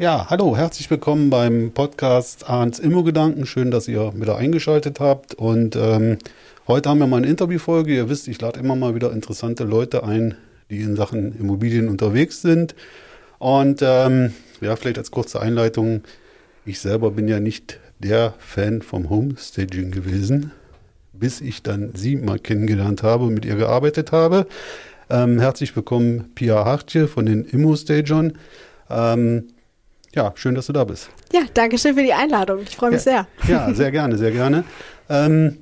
Ja, hallo, herzlich willkommen beim Podcast Arns Immo-Gedanken. Schön, dass ihr wieder eingeschaltet habt. Und ähm, heute haben wir mal eine Interviewfolge. Ihr wisst, ich lade immer mal wieder interessante Leute ein, die in Sachen Immobilien unterwegs sind. Und ähm, ja, vielleicht als kurze Einleitung. Ich selber bin ja nicht der Fan vom Homestaging gewesen, bis ich dann sie mal kennengelernt habe und mit ihr gearbeitet habe. Ähm, herzlich willkommen, Pia Hartje von den Immo-Stagern. Ähm, ja, schön, dass du da bist. Ja, danke schön für die Einladung. Ich freue mich ja, sehr. Ja, sehr gerne, sehr gerne. Ähm,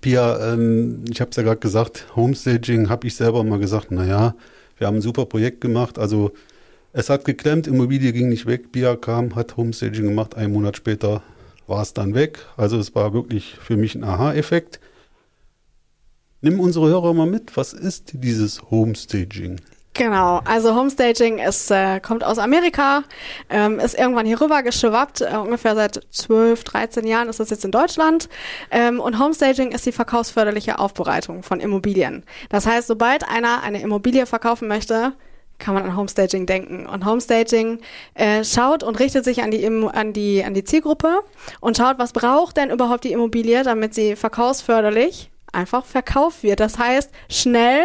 Pia, ähm, ich habe es ja gerade gesagt, Homestaging habe ich selber mal gesagt, naja, wir haben ein super Projekt gemacht. Also es hat geklemmt, Immobilie ging nicht weg. Pia kam, hat Homestaging gemacht, einen Monat später war es dann weg. Also es war wirklich für mich ein Aha-Effekt. Nimm unsere Hörer mal mit. Was ist dieses Homestaging? Genau, also Homestaging ist, äh, kommt aus Amerika, ähm, ist irgendwann hier rüber geschwappt, äh, ungefähr seit 12, 13 Jahren ist das jetzt in Deutschland. Ähm, und Homestaging ist die verkaufsförderliche Aufbereitung von Immobilien. Das heißt, sobald einer eine Immobilie verkaufen möchte, kann man an Homestaging denken. Und Homestaging äh, schaut und richtet sich an die, an, die, an die Zielgruppe und schaut, was braucht denn überhaupt die Immobilie, damit sie verkaufsförderlich einfach verkauft wird. Das heißt, schnell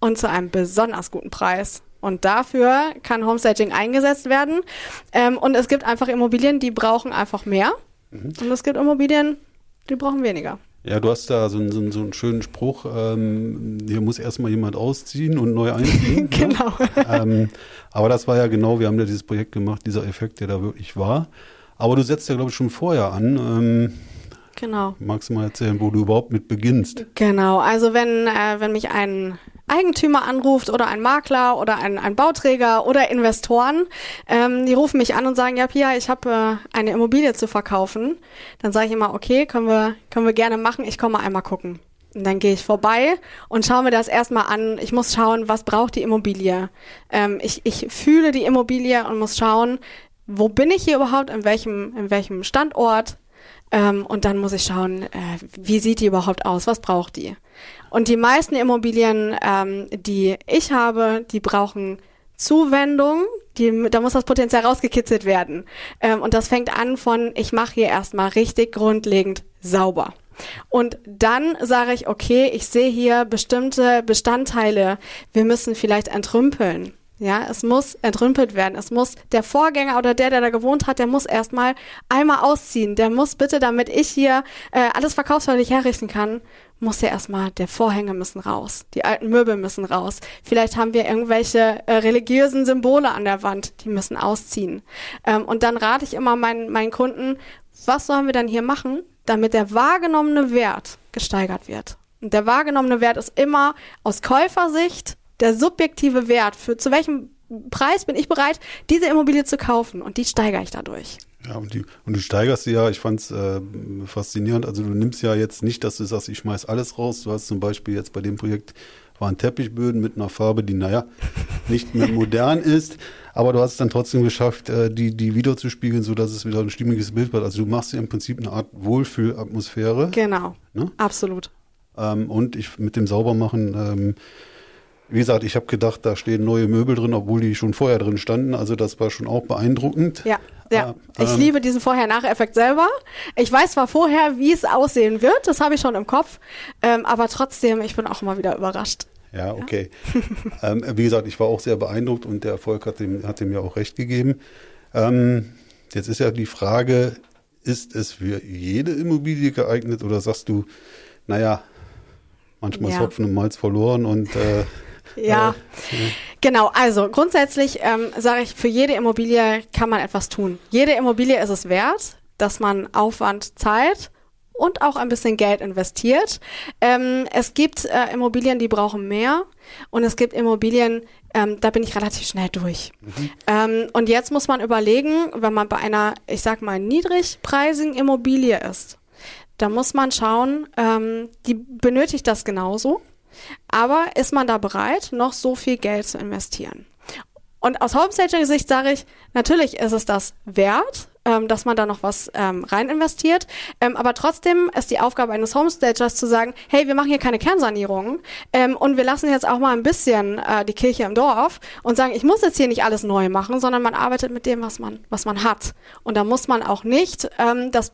und zu einem besonders guten Preis. Und dafür kann Homestaging eingesetzt werden. Ähm, und es gibt einfach Immobilien, die brauchen einfach mehr. Mhm. Und es gibt Immobilien, die brauchen weniger. Ja, du hast da so einen, so einen, so einen schönen Spruch, ähm, hier muss erstmal jemand ausziehen und neu einziehen. Ne? genau. Ne? ähm, aber das war ja genau, wir haben ja dieses Projekt gemacht, dieser Effekt, der da wirklich war. Aber du setzt ja, glaube ich, schon vorher an. Ähm, genau. Magst du mal erzählen, wo du überhaupt mit beginnst? Genau, also wenn, äh, wenn mich ein Eigentümer anruft oder ein Makler oder ein, ein Bauträger oder Investoren, ähm, die rufen mich an und sagen, ja Pia, ich habe äh, eine Immobilie zu verkaufen. Dann sage ich immer, okay, können wir, können wir gerne machen, ich komme einmal gucken. Und dann gehe ich vorbei und schaue mir das erstmal an. Ich muss schauen, was braucht die Immobilie. Ähm, ich, ich fühle die Immobilie und muss schauen, wo bin ich hier überhaupt, in welchem, in welchem Standort. Ähm, und dann muss ich schauen, äh, wie sieht die überhaupt aus, was braucht die. Und die meisten Immobilien, ähm, die ich habe, die brauchen Zuwendung, die, da muss das Potenzial rausgekitzelt werden. Ähm, und das fängt an von, ich mache hier erstmal richtig grundlegend sauber. Und dann sage ich, okay, ich sehe hier bestimmte Bestandteile, wir müssen vielleicht entrümpeln. Ja, es muss entrümpelt werden. Es muss der Vorgänger oder der, der da gewohnt hat, der muss erstmal einmal ausziehen. Der muss bitte, damit ich hier äh, alles verkaufsförderlich herrichten kann, muss ja erstmal, der Vorhänge müssen raus, die alten Möbel müssen raus. Vielleicht haben wir irgendwelche äh, religiösen Symbole an der Wand, die müssen ausziehen. Ähm, und dann rate ich immer meinen, meinen Kunden, was sollen wir dann hier machen, damit der wahrgenommene Wert gesteigert wird. Und der wahrgenommene Wert ist immer aus Käufersicht der subjektive Wert für zu welchem Preis bin ich bereit, diese Immobilie zu kaufen und die steigere ich dadurch. Ja, und, die, und du steigerst sie ja, ich fand es äh, faszinierend, also du nimmst ja jetzt nicht, dass du sagst, ich schmeiß alles raus. Du hast zum Beispiel jetzt bei dem Projekt waren Teppichböden mit einer Farbe, die, naja, nicht mehr modern ist, aber du hast es dann trotzdem geschafft, äh, die, die wieder zu spiegeln, sodass es wieder ein stimmiges Bild wird. Also du machst ja im Prinzip eine Art Wohlfühlatmosphäre. Genau, ne? absolut. Ähm, und ich mit dem Saubermachen ähm, wie gesagt, ich habe gedacht, da stehen neue Möbel drin, obwohl die schon vorher drin standen. Also das war schon auch beeindruckend. Ja, ja. Äh, ich ähm, liebe diesen Vorher-Nachher-Effekt selber. Ich weiß zwar vorher, wie es aussehen wird, das habe ich schon im Kopf, ähm, aber trotzdem, ich bin auch immer wieder überrascht. Ja, okay. Ja? ähm, wie gesagt, ich war auch sehr beeindruckt und der Erfolg hat dem, hat dem ja auch recht gegeben. Ähm, jetzt ist ja die Frage, ist es für jede Immobilie geeignet oder sagst du, naja, manchmal ja. ist Hopfen und Malz verloren und äh, ja, äh, genau. Also grundsätzlich ähm, sage ich, für jede Immobilie kann man etwas tun. Jede Immobilie ist es wert, dass man Aufwand, Zeit und auch ein bisschen Geld investiert. Ähm, es gibt äh, Immobilien, die brauchen mehr und es gibt Immobilien, ähm, da bin ich relativ schnell durch. Mhm. Ähm, und jetzt muss man überlegen, wenn man bei einer, ich sag mal, niedrigpreisigen Immobilie ist, da muss man schauen, ähm, die benötigt das genauso, aber ist man da bereit, noch so viel Geld zu investieren? Und aus Homestager-Sicht sage ich, natürlich ist es das wert, ähm, dass man da noch was ähm, rein investiert. Ähm, aber trotzdem ist die Aufgabe eines Homestagers zu sagen, hey, wir machen hier keine Kernsanierung ähm, und wir lassen jetzt auch mal ein bisschen äh, die Kirche im Dorf und sagen, ich muss jetzt hier nicht alles neu machen, sondern man arbeitet mit dem, was man, was man hat. Und da muss man auch nicht ähm, das,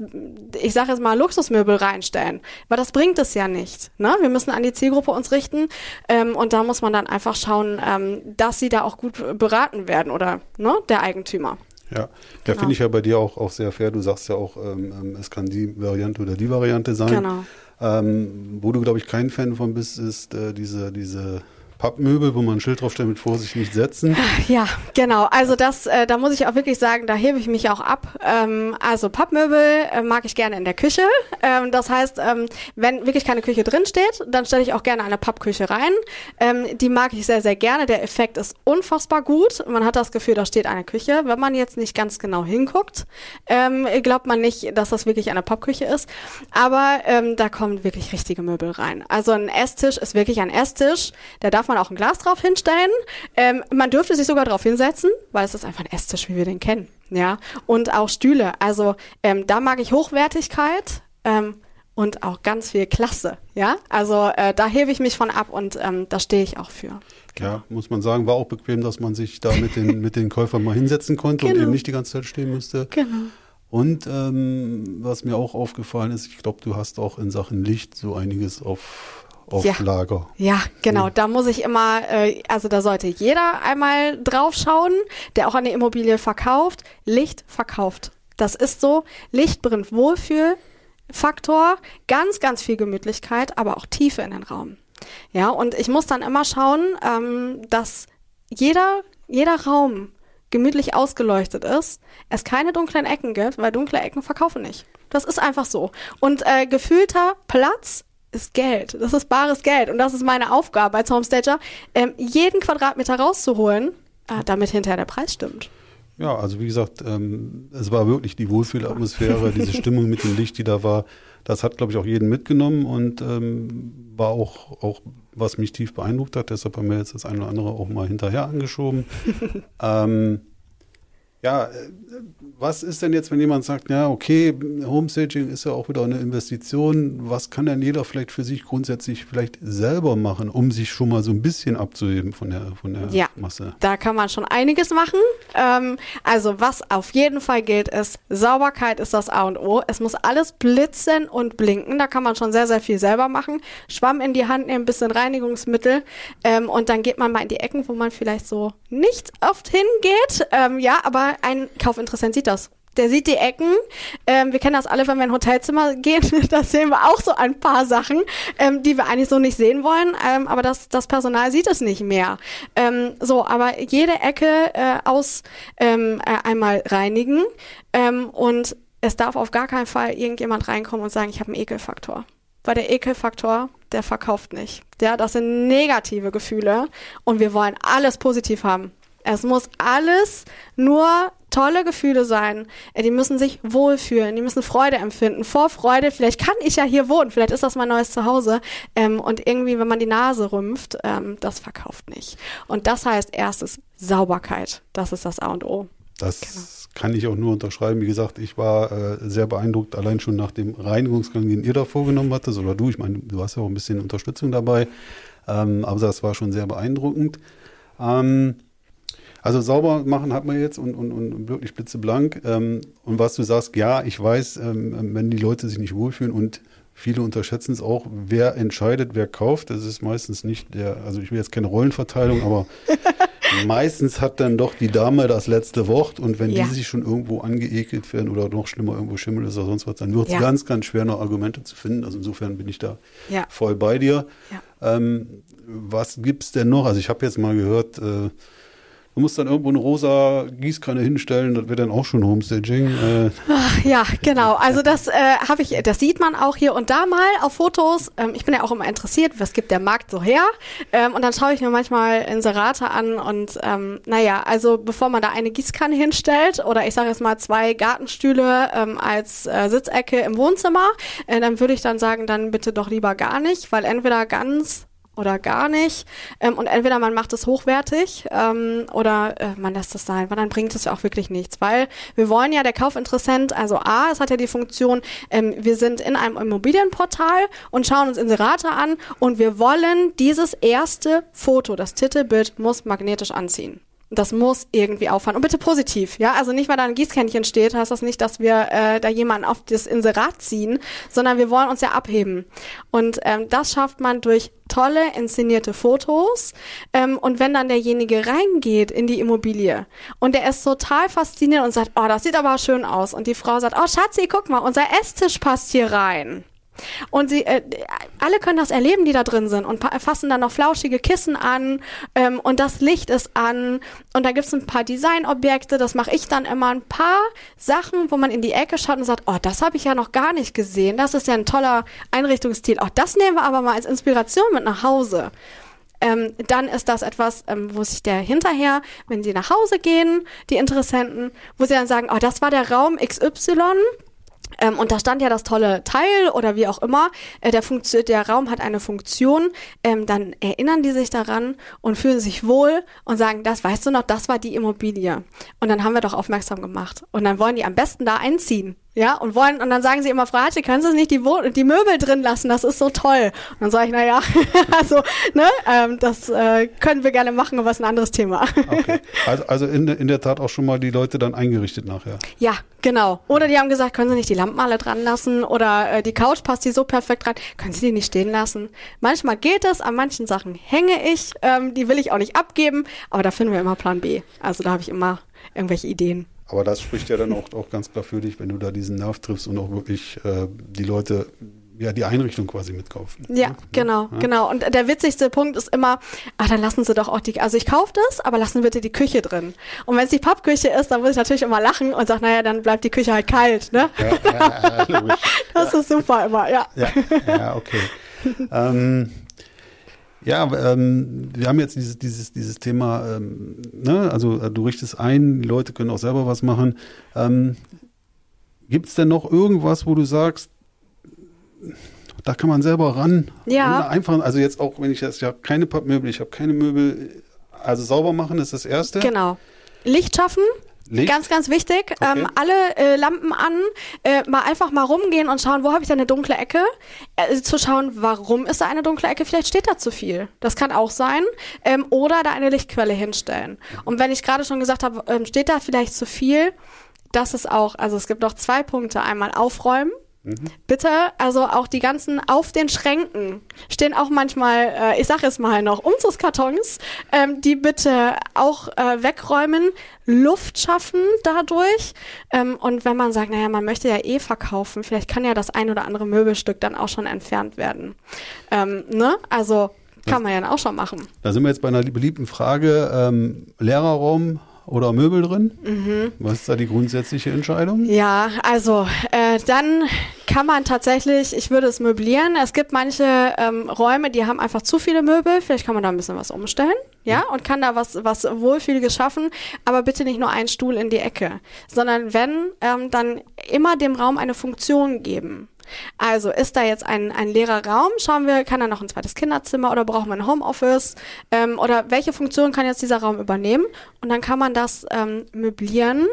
ich sage jetzt mal, Luxusmöbel reinstellen, weil das bringt es ja nicht. Ne? Wir müssen an die Zielgruppe uns richten ähm, und da muss man dann einfach schauen, ähm, dass sie da auch gut beraten werden oder ne, der Eigentümer. Ja, genau. finde ich ja bei dir auch, auch sehr fair. Du sagst ja auch, ähm, ähm, es kann die Variante oder die Variante sein. Genau. Ähm, wo du, glaube ich, kein Fan von bist, ist äh, diese, diese Pappmöbel, wo man ein Schild draufstellt mit Vorsicht nicht setzen. Ja, genau. Also das, äh, da muss ich auch wirklich sagen, da hebe ich mich auch ab. Ähm, also Pappmöbel äh, mag ich gerne in der Küche. Ähm, das heißt, ähm, wenn wirklich keine Küche drin steht, dann stelle ich auch gerne eine Pappküche rein. Ähm, die mag ich sehr, sehr gerne. Der Effekt ist unfassbar gut. Man hat das Gefühl, da steht eine Küche. Wenn man jetzt nicht ganz genau hinguckt, ähm, glaubt man nicht, dass das wirklich eine Pappküche ist. Aber ähm, da kommen wirklich richtige Möbel rein. Also ein Esstisch ist wirklich ein Esstisch. Der darf darf man auch ein Glas drauf hinstellen. Ähm, man dürfte sich sogar drauf hinsetzen, weil es ist einfach ein Esstisch, wie wir den kennen. Ja, und auch Stühle. Also ähm, da mag ich Hochwertigkeit. Ähm, und auch ganz viel Klasse, ja. Also äh, da hebe ich mich von ab und ähm, da stehe ich auch für. Genau. Ja, muss man sagen, war auch bequem, dass man sich da mit den, mit den Käufern mal hinsetzen konnte genau. und eben nicht die ganze Zeit stehen musste. Genau. Und ähm, was mir auch aufgefallen ist, ich glaube, du hast auch in Sachen Licht so einiges auf auf ja. Lager. Ja, genau. Da muss ich immer, äh, also da sollte jeder einmal drauf schauen, der auch eine Immobilie verkauft. Licht verkauft. Das ist so. Licht bringt Wohlfühlfaktor, ganz, ganz viel Gemütlichkeit, aber auch Tiefe in den Raum. Ja, und ich muss dann immer schauen, ähm, dass jeder, jeder Raum gemütlich ausgeleuchtet ist, es keine dunklen Ecken gibt, weil dunkle Ecken verkaufen nicht. Das ist einfach so. Und äh, gefühlter Platz ist Geld. Das ist bares Geld. Und das ist meine Aufgabe als Homestager, ähm, jeden Quadratmeter rauszuholen, äh, damit hinterher der Preis stimmt. Ja, also wie gesagt, ähm, es war wirklich die Wohlfühlatmosphäre, diese Stimmung mit dem Licht, die da war. Das hat, glaube ich, auch jeden mitgenommen und ähm, war auch, auch, was mich tief beeindruckt hat. Deshalb haben wir jetzt das eine oder andere auch mal hinterher angeschoben. ähm, ja, äh, was ist denn jetzt, wenn jemand sagt, ja, okay, Homestaging ist ja auch wieder eine Investition. Was kann denn jeder vielleicht für sich grundsätzlich vielleicht selber machen, um sich schon mal so ein bisschen abzuheben von der, von der ja, Masse? Da kann man schon einiges machen. Ähm, also was auf jeden Fall gilt, ist, Sauberkeit ist das A und O. Es muss alles blitzen und blinken. Da kann man schon sehr, sehr viel selber machen. Schwamm in die Hand nehmen, ein bisschen Reinigungsmittel ähm, und dann geht man mal in die Ecken, wo man vielleicht so nicht oft hingeht. Ähm, ja, aber ein Kaufinteressent sieht das. Der sieht die Ecken. Ähm, wir kennen das alle, wenn wir in ein Hotelzimmer gehen. da sehen wir auch so ein paar Sachen, ähm, die wir eigentlich so nicht sehen wollen. Ähm, aber das, das Personal sieht es nicht mehr. Ähm, so, aber jede Ecke äh, aus ähm, äh, einmal reinigen. Ähm, und es darf auf gar keinen Fall irgendjemand reinkommen und sagen, ich habe einen Ekelfaktor. Weil der Ekelfaktor, der verkauft nicht. Ja, das sind negative Gefühle und wir wollen alles positiv haben. Es muss alles nur tolle Gefühle sein. Äh, die müssen sich wohlfühlen, die müssen Freude empfinden. Vor Freude, vielleicht kann ich ja hier wohnen, vielleicht ist das mein neues Zuhause. Ähm, und irgendwie, wenn man die Nase rümpft, ähm, das verkauft nicht. Und das heißt erstes Sauberkeit. Das ist das A und O. Das genau. kann ich auch nur unterschreiben. Wie gesagt, ich war äh, sehr beeindruckt, allein schon nach dem Reinigungsgang, den ihr da vorgenommen hattet, oder du. Ich meine, du hast ja auch ein bisschen Unterstützung dabei. Ähm, aber das war schon sehr beeindruckend. Ähm, also sauber machen hat man jetzt und, und, und wirklich blitzeblank. Ähm, und was du sagst, ja, ich weiß, ähm, wenn die Leute sich nicht wohlfühlen und viele unterschätzen es auch, wer entscheidet, wer kauft. Das ist meistens nicht der, also ich will jetzt keine Rollenverteilung, aber meistens hat dann doch die Dame das letzte Wort und wenn ja. die sich schon irgendwo angeekelt werden oder noch schlimmer irgendwo Schimmel ist oder sonst was, dann wird es ja. ganz, ganz schwer, noch Argumente zu finden. Also insofern bin ich da ja. voll bei dir. Ähm, was es denn noch? Also ich habe jetzt mal gehört, äh, Du musst dann irgendwo eine rosa Gießkanne hinstellen, das wird dann auch schon Homestaging. Äh, Ach, ja, genau. Also das äh, habe ich, das sieht man auch hier und da mal auf Fotos. Ähm, ich bin ja auch immer interessiert, was gibt der Markt so her. Ähm, und dann schaue ich mir manchmal Inserate an und ähm, naja, also bevor man da eine Gießkanne hinstellt oder ich sage jetzt mal zwei Gartenstühle ähm, als äh, Sitzecke im Wohnzimmer, äh, dann würde ich dann sagen, dann bitte doch lieber gar nicht, weil entweder ganz oder gar nicht. Ähm, und entweder man macht es hochwertig ähm, oder äh, man lässt es sein, weil dann bringt es ja auch wirklich nichts. Weil wir wollen ja, der Kaufinteressent, also A, es hat ja die Funktion, ähm, wir sind in einem Immobilienportal und schauen uns Inserate an und wir wollen dieses erste Foto, das Titelbild muss magnetisch anziehen. Das muss irgendwie auffallen. Und bitte positiv, ja. Also nicht, weil da ein Gießkännchen steht, heißt das nicht, dass wir äh, da jemanden auf das Inserat ziehen, sondern wir wollen uns ja abheben. Und ähm, das schafft man durch tolle inszenierte Fotos. Ähm, und wenn dann derjenige reingeht in die Immobilie und der ist total fasziniert und sagt, oh, das sieht aber schön aus. Und die Frau sagt, oh Schatzi, guck mal, unser Esstisch passt hier rein. Und sie, äh, alle können das erleben, die da drin sind und fassen dann noch flauschige Kissen an ähm, und das Licht ist an. Und da gibt's ein paar Designobjekte, das mache ich dann immer, ein paar Sachen, wo man in die Ecke schaut und sagt, oh, das habe ich ja noch gar nicht gesehen, das ist ja ein toller Einrichtungsstil, oh, das nehmen wir aber mal als Inspiration mit nach Hause. Ähm, dann ist das etwas, ähm, wo sich der hinterher, wenn sie nach Hause gehen, die Interessenten, wo sie dann sagen, oh, das war der Raum XY, ähm, und da stand ja das tolle Teil oder wie auch immer, äh, der, Funktion, der Raum hat eine Funktion, ähm, dann erinnern die sich daran und fühlen sich wohl und sagen, das weißt du noch, das war die Immobilie. Und dann haben wir doch aufmerksam gemacht. Und dann wollen die am besten da einziehen. Ja, und wollen, und dann sagen sie immer, Frau Hatschel, können Sie nicht die, Wohn die Möbel drin lassen? Das ist so toll. Und dann sage ich, naja, also, ne, ähm, das äh, können wir gerne machen, aber ist ein anderes Thema. Okay. Also, also in, in der Tat auch schon mal die Leute dann eingerichtet nachher. Ja, genau. Oder die haben gesagt, können Sie nicht die Lampen alle dran lassen? Oder äh, die Couch passt hier so perfekt dran. Können Sie die nicht stehen lassen? Manchmal geht es, an manchen Sachen hänge ich, ähm, die will ich auch nicht abgeben, aber da finden wir immer Plan B. Also da habe ich immer irgendwelche Ideen. Aber das spricht ja dann auch, auch ganz klar für dich, wenn du da diesen Nerv triffst und auch wirklich äh, die Leute ja, die Einrichtung quasi mitkaufen. Ja, ne? genau, ja? genau. Und der witzigste Punkt ist immer, ach, dann lassen sie doch auch die, also ich kaufe das, aber lassen bitte die Küche drin. Und wenn es die Pappküche ist, dann muss ich natürlich immer lachen und sage, naja, dann bleibt die Küche halt kalt, ne? Ja, ja, ja, das ist super immer, ja. Ja, ja okay. ähm, ja, ähm, wir haben jetzt dieses, dieses, dieses Thema, ähm, ne? also äh, du richtest ein, die Leute können auch selber was machen. Ähm, Gibt es denn noch irgendwas, wo du sagst, da kann man selber ran? Ja. Einfach, also jetzt auch, wenn ich jetzt, ich habe keine Pappmöbel, ich habe keine Möbel, also sauber machen ist das Erste. Genau. Licht schaffen, Licht? Ganz, ganz wichtig. Okay. Ähm, alle äh, Lampen an, äh, mal einfach mal rumgehen und schauen, wo habe ich da eine dunkle Ecke? Äh, zu schauen, warum ist da eine dunkle Ecke? Vielleicht steht da zu viel. Das kann auch sein. Ähm, oder da eine Lichtquelle hinstellen. Und wenn ich gerade schon gesagt habe, ähm, steht da vielleicht zu viel, das ist auch, also es gibt noch zwei Punkte. Einmal aufräumen. Mhm. Bitte, also auch die ganzen auf den Schränken stehen auch manchmal, äh, ich sage es mal noch, Umzugskartons, ähm, die bitte auch äh, wegräumen, Luft schaffen dadurch. Ähm, und wenn man sagt, naja, man möchte ja eh verkaufen, vielleicht kann ja das ein oder andere Möbelstück dann auch schon entfernt werden. Ähm, ne? Also kann man ja auch schon machen. Da sind wir jetzt bei einer beliebten Frage. Ähm, Lehrerraum oder Möbel drin? Mhm. Was ist da die grundsätzliche Entscheidung? Ja, also äh, dann kann man tatsächlich, ich würde es möblieren. Es gibt manche ähm, Räume, die haben einfach zu viele Möbel. Vielleicht kann man da ein bisschen was umstellen, ja, mhm. und kann da was, was Wohlfühliges schaffen. Aber bitte nicht nur einen Stuhl in die Ecke, sondern wenn, ähm, dann immer dem Raum eine Funktion geben. Also ist da jetzt ein, ein leerer Raum? Schauen wir, kann da noch ein zweites Kinderzimmer oder brauchen wir ein Homeoffice? Ähm, oder welche Funktion kann jetzt dieser Raum übernehmen? Und dann kann man das ähm, möblieren,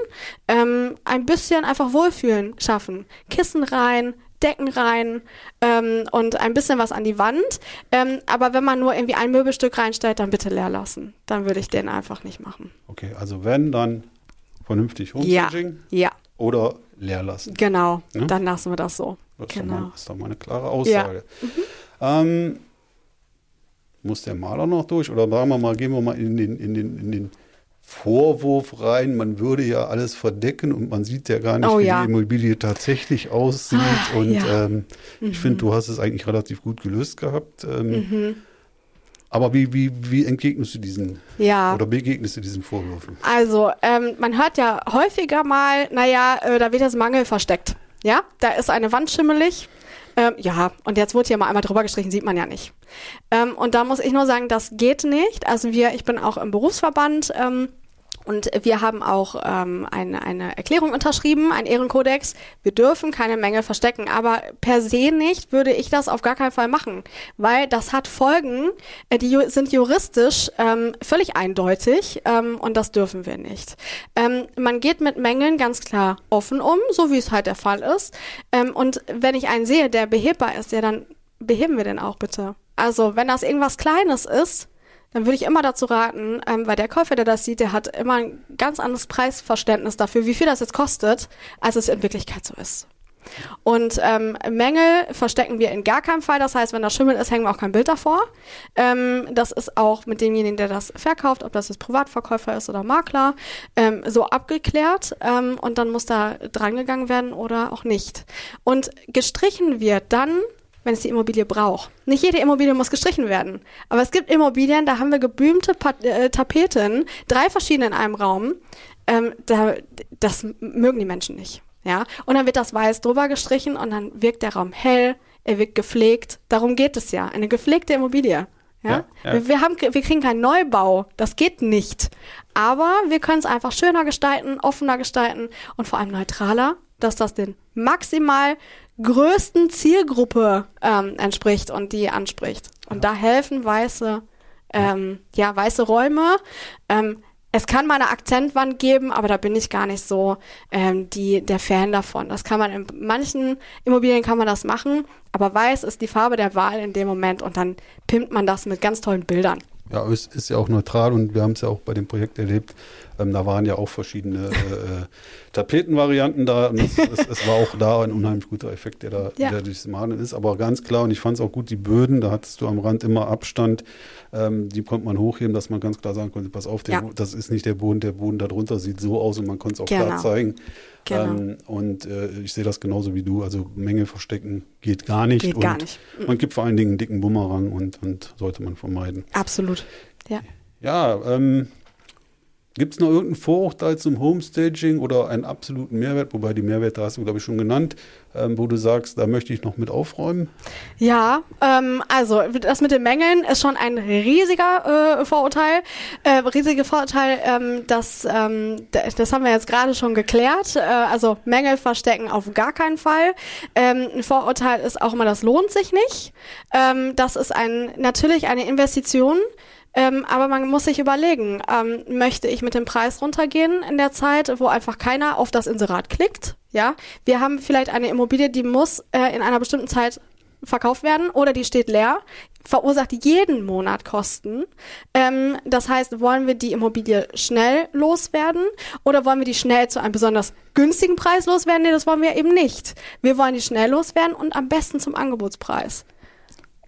ähm, ein bisschen einfach Wohlfühlen schaffen. Kissen rein, Decken rein ähm, und ein bisschen was an die Wand. Ähm, aber wenn man nur irgendwie ein Möbelstück reinstellt, dann bitte leer lassen. Dann würde ich den einfach nicht machen. Okay, also wenn, dann vernünftig Homestaging. Ja, ja. Oder leer lassen. Genau, ja? dann lassen wir das so. Das ist, genau. doch, mal, ist doch mal eine klare Aussage. Ja. Mhm. Ähm, muss der Maler noch durch? Oder sagen wir mal, gehen wir mal in den, in den, in den Vorwurf rein, man würde ja alles verdecken und man sieht ja gar nicht, oh, wie ja. die Immobilie tatsächlich aussieht. Ah, und ja. ähm, mhm. ich finde, du hast es eigentlich relativ gut gelöst gehabt. Ähm, mhm. Aber wie, wie, wie entgegnest du diesen Ja. oder begegnest du diesen Vorwürfen? Also, ähm, man hört ja häufiger mal, naja, äh, da wird das Mangel versteckt. Ja, da ist eine Wand schimmelig. Ähm, ja, und jetzt wurde hier mal einmal drüber gestrichen, sieht man ja nicht. Ähm, und da muss ich nur sagen, das geht nicht. Also wir, ich bin auch im Berufsverband ähm, und wir haben auch ähm, eine, eine Erklärung unterschrieben, ein Ehrenkodex. Wir dürfen keine Mängel verstecken, aber per se nicht würde ich das auf gar keinen Fall machen, weil das hat Folgen, äh, die ju sind juristisch ähm, völlig eindeutig ähm, und das dürfen wir nicht. Ähm, man geht mit Mängeln ganz klar offen um, so wie es halt der Fall ist. Ähm, und wenn ich einen sehe, der behebbar ist, ja, dann beheben wir den auch bitte. Also wenn das irgendwas Kleines ist, dann würde ich immer dazu raten, ähm, weil der Käufer, der das sieht, der hat immer ein ganz anderes Preisverständnis dafür, wie viel das jetzt kostet, als es in Wirklichkeit so ist. Und ähm, Mängel verstecken wir in gar keinem Fall. Das heißt, wenn da Schimmel ist, hängen wir auch kein Bild davor. Ähm, das ist auch mit demjenigen, der das verkauft, ob das jetzt Privatverkäufer ist oder Makler, ähm, so abgeklärt. Ähm, und dann muss da drangegangen werden oder auch nicht. Und gestrichen wird dann, wenn es die Immobilie braucht. Nicht jede Immobilie muss gestrichen werden. Aber es gibt Immobilien, da haben wir gebühmte pa äh, Tapeten, drei verschiedene in einem Raum. Ähm, da, das mögen die Menschen nicht. Ja, und dann wird das weiß drüber gestrichen und dann wirkt der Raum hell, er wirkt gepflegt. Darum geht es ja. Eine gepflegte Immobilie. Ja, Ja, ja. Wir, wir, haben, wir kriegen keinen Neubau. Das geht nicht. Aber wir können es einfach schöner gestalten, offener gestalten und vor allem neutraler, dass das den maximal größten Zielgruppe ähm, entspricht und die anspricht. Und da helfen weiße, ähm, ja, weiße Räume. Ähm, es kann mal eine Akzentwand geben, aber da bin ich gar nicht so ähm, die, der Fan davon. Das kann man in manchen Immobilien kann man das machen, aber weiß ist die Farbe der Wahl in dem Moment und dann pimmt man das mit ganz tollen Bildern. Ja, es ist ja auch neutral und wir haben es ja auch bei dem Projekt erlebt. Ähm, da waren ja auch verschiedene äh, äh, Tapetenvarianten da und es, es, es war auch da ein unheimlich guter Effekt, der da Ja. der durchs Malen ist. Aber ganz klar, und ich fand es auch gut, die Böden, da hattest du am Rand immer Abstand, ähm, die konnte man hochheben, dass man ganz klar sagen konnte, pass auf, der, Ja. Das ist nicht der Boden, der Boden darunter sieht so aus und man konnte es auch klar Genau. zeigen. Genau. Ähm, und äh, ich sehe das genauso wie du. Also Menge verstecken geht gar nicht. Geht und gar nicht. Man gibt vor allen Dingen einen dicken Bumerang und, und sollte man vermeiden. Absolut. Ja. Ja, ähm, gibt es noch irgendein Vorurteil zum Homestaging oder einen absoluten Mehrwert? Wobei die Mehrwerte hast du, glaube ich, schon genannt, ähm, wo du sagst, da möchte ich noch mit aufräumen. Ja, ähm, also das mit den Mängeln ist schon ein riesiger äh, Vorurteil. Äh, riesige Vorurteil, ähm, das, ähm, das haben wir jetzt gerade schon geklärt. Äh, also Mängel verstecken auf gar keinen Fall. Ähm, ein Vorurteil ist auch immer, das lohnt sich nicht. Ähm, das ist ein natürlich eine Investition. Ähm, aber man muss sich überlegen, ähm, möchte ich mit dem Preis runtergehen in der Zeit, wo einfach keiner auf das Inserat klickt? Ja, wir haben vielleicht eine Immobilie, die muss äh, in einer bestimmten Zeit verkauft werden oder die steht leer, verursacht jeden Monat Kosten. Ähm, das heißt, wollen wir die Immobilie schnell loswerden oder wollen wir die schnell zu einem besonders günstigen Preis loswerden? Nee, das wollen wir eben nicht. Wir wollen die schnell loswerden und am besten zum Angebotspreis.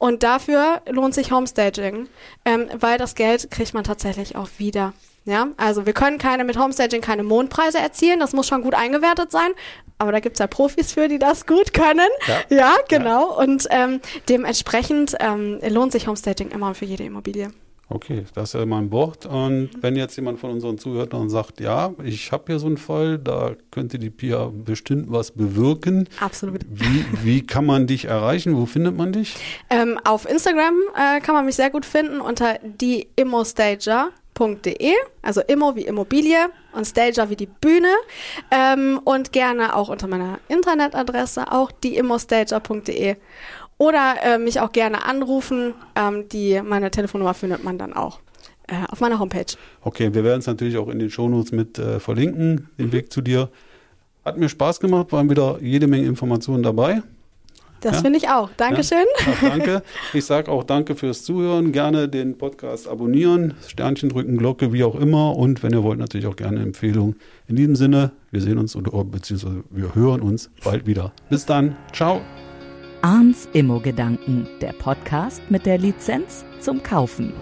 Und dafür lohnt sich Homestaging, ähm, weil das Geld kriegt man tatsächlich auch wieder. Ja, also wir können keine mit Homestaging keine Mondpreise erzielen, das muss schon gut eingewertet sein. Aber da gibt's ja Profis für, die das gut können. Ja. Ja, genau. Und ähm, dementsprechend ähm, lohnt sich Homestaging immer für jede Immobilie. Okay, das ist ja mein Wort. Und wenn jetzt jemand von unseren Zuhörern sagt, ja, ich habe hier so einen Fall, da könnte die Pia bestimmt was bewirken. Absolut. Wie, wie kann man dich erreichen? Wo findet man dich? Ähm, auf Instagram äh, kann man mich sehr gut finden unter diimmostager.de, also Immo wie Immobilie und Stager wie die Bühne ähm, und gerne auch unter meiner Internetadresse, auch diimmostager.de oder äh, mich auch gerne anrufen. Ähm, die, meine Telefonnummer findet man dann auch äh, auf meiner Homepage. Okay, wir werden es natürlich auch in den Shownotes mit äh, verlinken, den Weg zu dir. Hat mir Spaß gemacht, waren wieder jede Menge Informationen dabei. Das Ja. finde ich auch. Dankeschön. Ja, danke. Ich sage auch danke fürs Zuhören. Gerne den Podcast abonnieren, Sternchen drücken, Glocke, wie auch immer. Und wenn ihr wollt, natürlich auch gerne Empfehlung. In diesem Sinne, wir sehen uns oder beziehungsweise wir hören uns bald wieder. Bis dann. Ciao. Arns Immo-Gedanken, der Podcast mit der Lizenz zum Kaufen.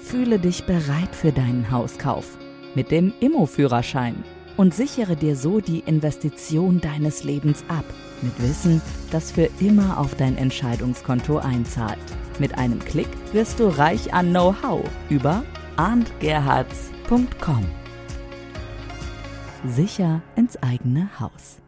Fühle dich bereit für deinen Hauskauf mit dem Immo-Führerschein und sichere dir so die Investition deines Lebens ab. Mit Wissen, das für immer auf dein Entscheidungskonto einzahlt. Mit einem Klick wirst du reich an Know-how über arndgerhards.com. Sicher ins eigene Haus.